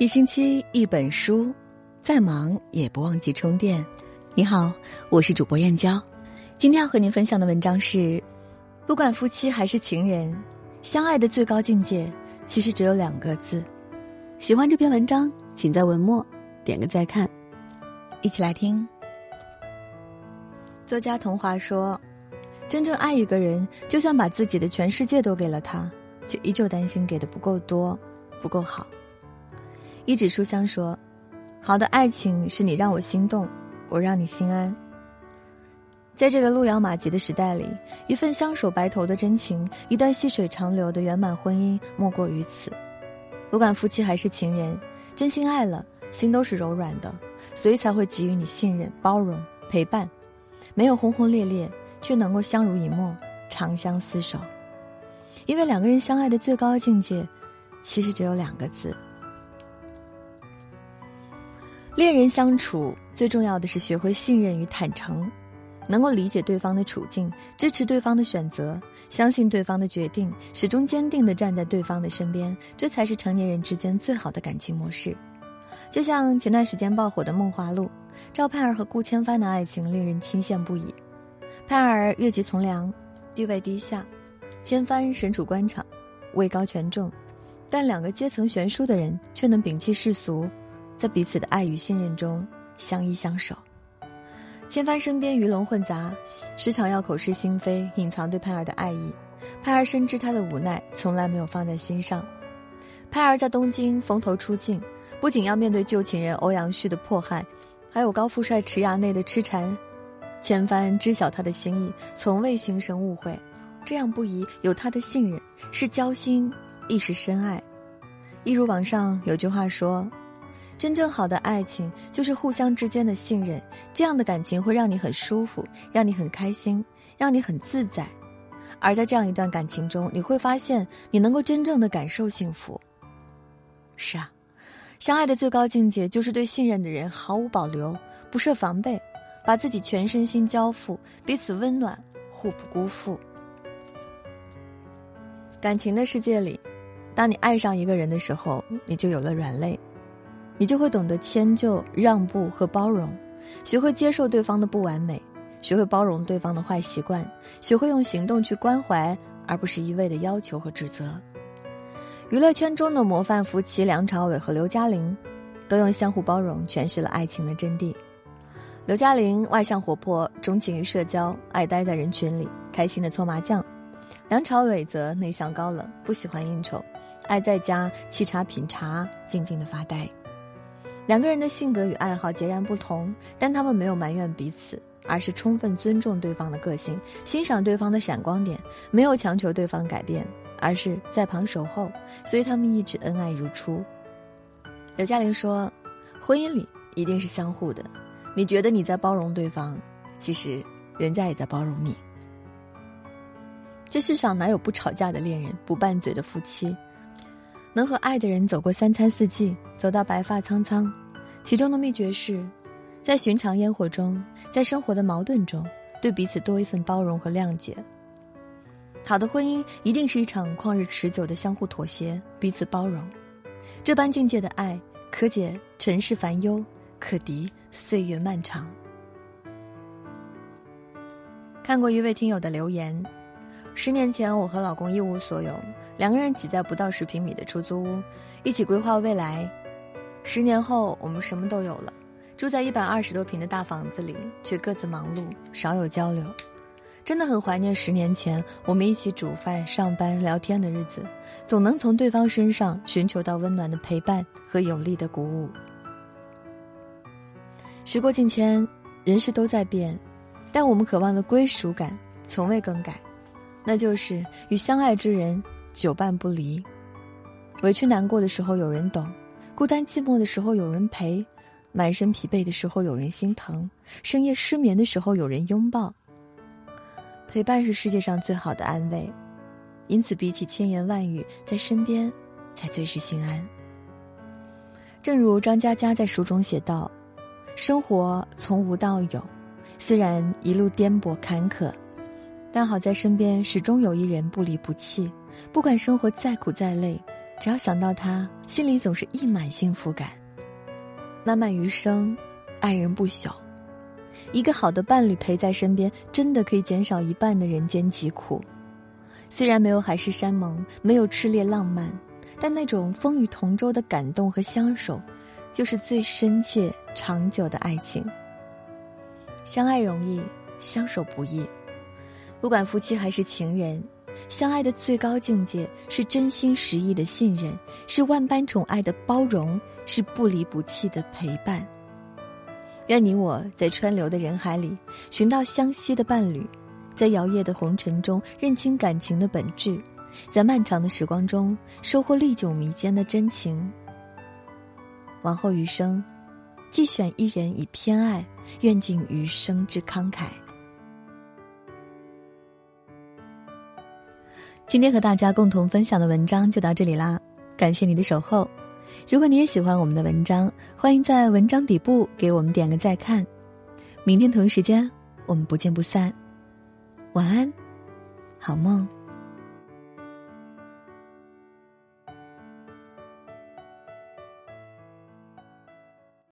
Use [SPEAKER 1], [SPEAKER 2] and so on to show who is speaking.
[SPEAKER 1] 一星期一本书，再忙也不忘记充电。你好，我是主播燕娇，今天要和您分享的文章是：不管夫妻还是情人，相爱的最高境界其实只有两个字。喜欢这篇文章，请在文末点个再看。一起来听。作家童华说：“真正爱一个人，就算把自己的全世界都给了他，却依旧担心给的不够多，不够好。”一纸书香说：“好的爱情是你让我心动，我让你心安。”在这个路遥马急的时代里，一份相守白头的真情，一段细水长流的圆满婚姻，莫过于此。不管夫妻还是情人，真心爱了，心都是柔软的，所以才会给予你信任、包容、陪伴，没有轰轰烈烈，却能够相濡以沫、长相厮守。因为两个人相爱的最高境界，其实只有两个字。恋人相处最重要的是学会信任与坦诚，能够理解对方的处境，支持对方的选择，相信对方的决定，始终坚定地站在对方的身边，这才是成年人之间最好的感情模式。就像前段时间爆火的《梦华录》，赵盼儿和顾千帆的爱情令人钦羡不已。盼儿越级从良，地位低下；千帆身处官场，位高权重，但两个阶层悬殊的人却能摒弃世俗。在彼此的爱与信任中相依相守。千帆身边鱼龙混杂，时常要口是心非，隐藏对盼儿的爱意。盼儿深知他的无奈，从来没有放在心上。盼儿在东京风头出尽，不仅要面对旧情人欧阳旭的迫害，还有高富帅池衙内的痴缠。千帆知晓他的心意，从未心生误会。这样不疑，有他的信任，是交心，亦是深爱。一如网上有句话说。真正好的爱情就是互相之间的信任，这样的感情会让你很舒服，让你很开心，让你很自在。而在这样一段感情中，你会发现你能够真正的感受幸福。是啊，相爱的最高境界就是对信任的人毫无保留，不设防备，把自己全身心交付，彼此温暖，互不辜负。感情的世界里，当你爱上一个人的时候，你就有了软肋。你就会懂得迁就、让步和包容，学会接受对方的不完美，学会包容对方的坏习惯，学会用行动去关怀，而不是一味的要求和指责。娱乐圈中的模范夫妻梁朝伟和刘嘉玲，都用相互包容诠释了爱情的真谛。刘嘉玲外向活泼，钟情于社交，爱待在人群里，开心的搓麻将；梁朝伟则内向高冷，不喜欢应酬，爱在家沏茶品茶，静静的发呆。两个人的性格与爱好截然不同，但他们没有埋怨彼此，而是充分尊重对方的个性，欣赏对方的闪光点，没有强求对方改变，而是在旁守候，所以他们一直恩爱如初。刘嘉玲说：“婚姻里一定是相互的，你觉得你在包容对方，其实人家也在包容你。这世上哪有不吵架的恋人，不拌嘴的夫妻？能和爱的人走过三餐四季，走到白发苍苍。”其中的秘诀是，在寻常烟火中，在生活的矛盾中，对彼此多一份包容和谅解。好的婚姻一定是一场旷日持久的相互妥协、彼此包容。这般境界的爱，可解尘世烦忧，可敌岁月漫长。看过一位听友的留言：十年前，我和老公一无所有，两个人挤在不到十平米的出租屋，一起规划未来。十年后，我们什么都有了，住在一百二十多平的大房子里，却各自忙碌，少有交流。真的很怀念十年前我们一起煮饭、上班、聊天的日子，总能从对方身上寻求到温暖的陪伴和有力的鼓舞。时过境迁，人事都在变，但我们渴望的归属感从未更改，那就是与相爱之人久伴不离。委屈难过的时候有人懂。孤单寂寞的时候有人陪，满身疲惫的时候有人心疼，深夜失眠的时候有人拥抱。陪伴是世界上最好的安慰，因此比起千言万语，在身边才最是心安。正如张嘉佳在书中写道：“生活从无到有，虽然一路颠簸坎坷，但好在身边始终有一人不离不弃，不管生活再苦再累。”只要想到他，心里总是溢满幸福感。漫漫余生，爱人不朽。一个好的伴侣陪在身边，真的可以减少一半的人间疾苦。虽然没有海誓山盟，没有炽烈浪漫，但那种风雨同舟的感动和相守，就是最深切、长久的爱情。相爱容易，相守不易。不管夫妻还是情人，相爱的最高境界是真心实意的信任，是万般宠爱的包容，是不离不弃的陪伴。愿你我在川流的人海里寻到相惜的伴侣，在摇曳的红尘中认清感情的本质，在漫长的时光中收获历久弥坚的真情。往后余生，既选一人以偏爱，愿尽余生之慷慨。今天和大家共同分享的文章就到这里啦，感谢你的守候。如果你也喜欢我们的文章，欢迎在文章底部给我们点个再看。明天同一时间，我们不见不散。晚安，好梦。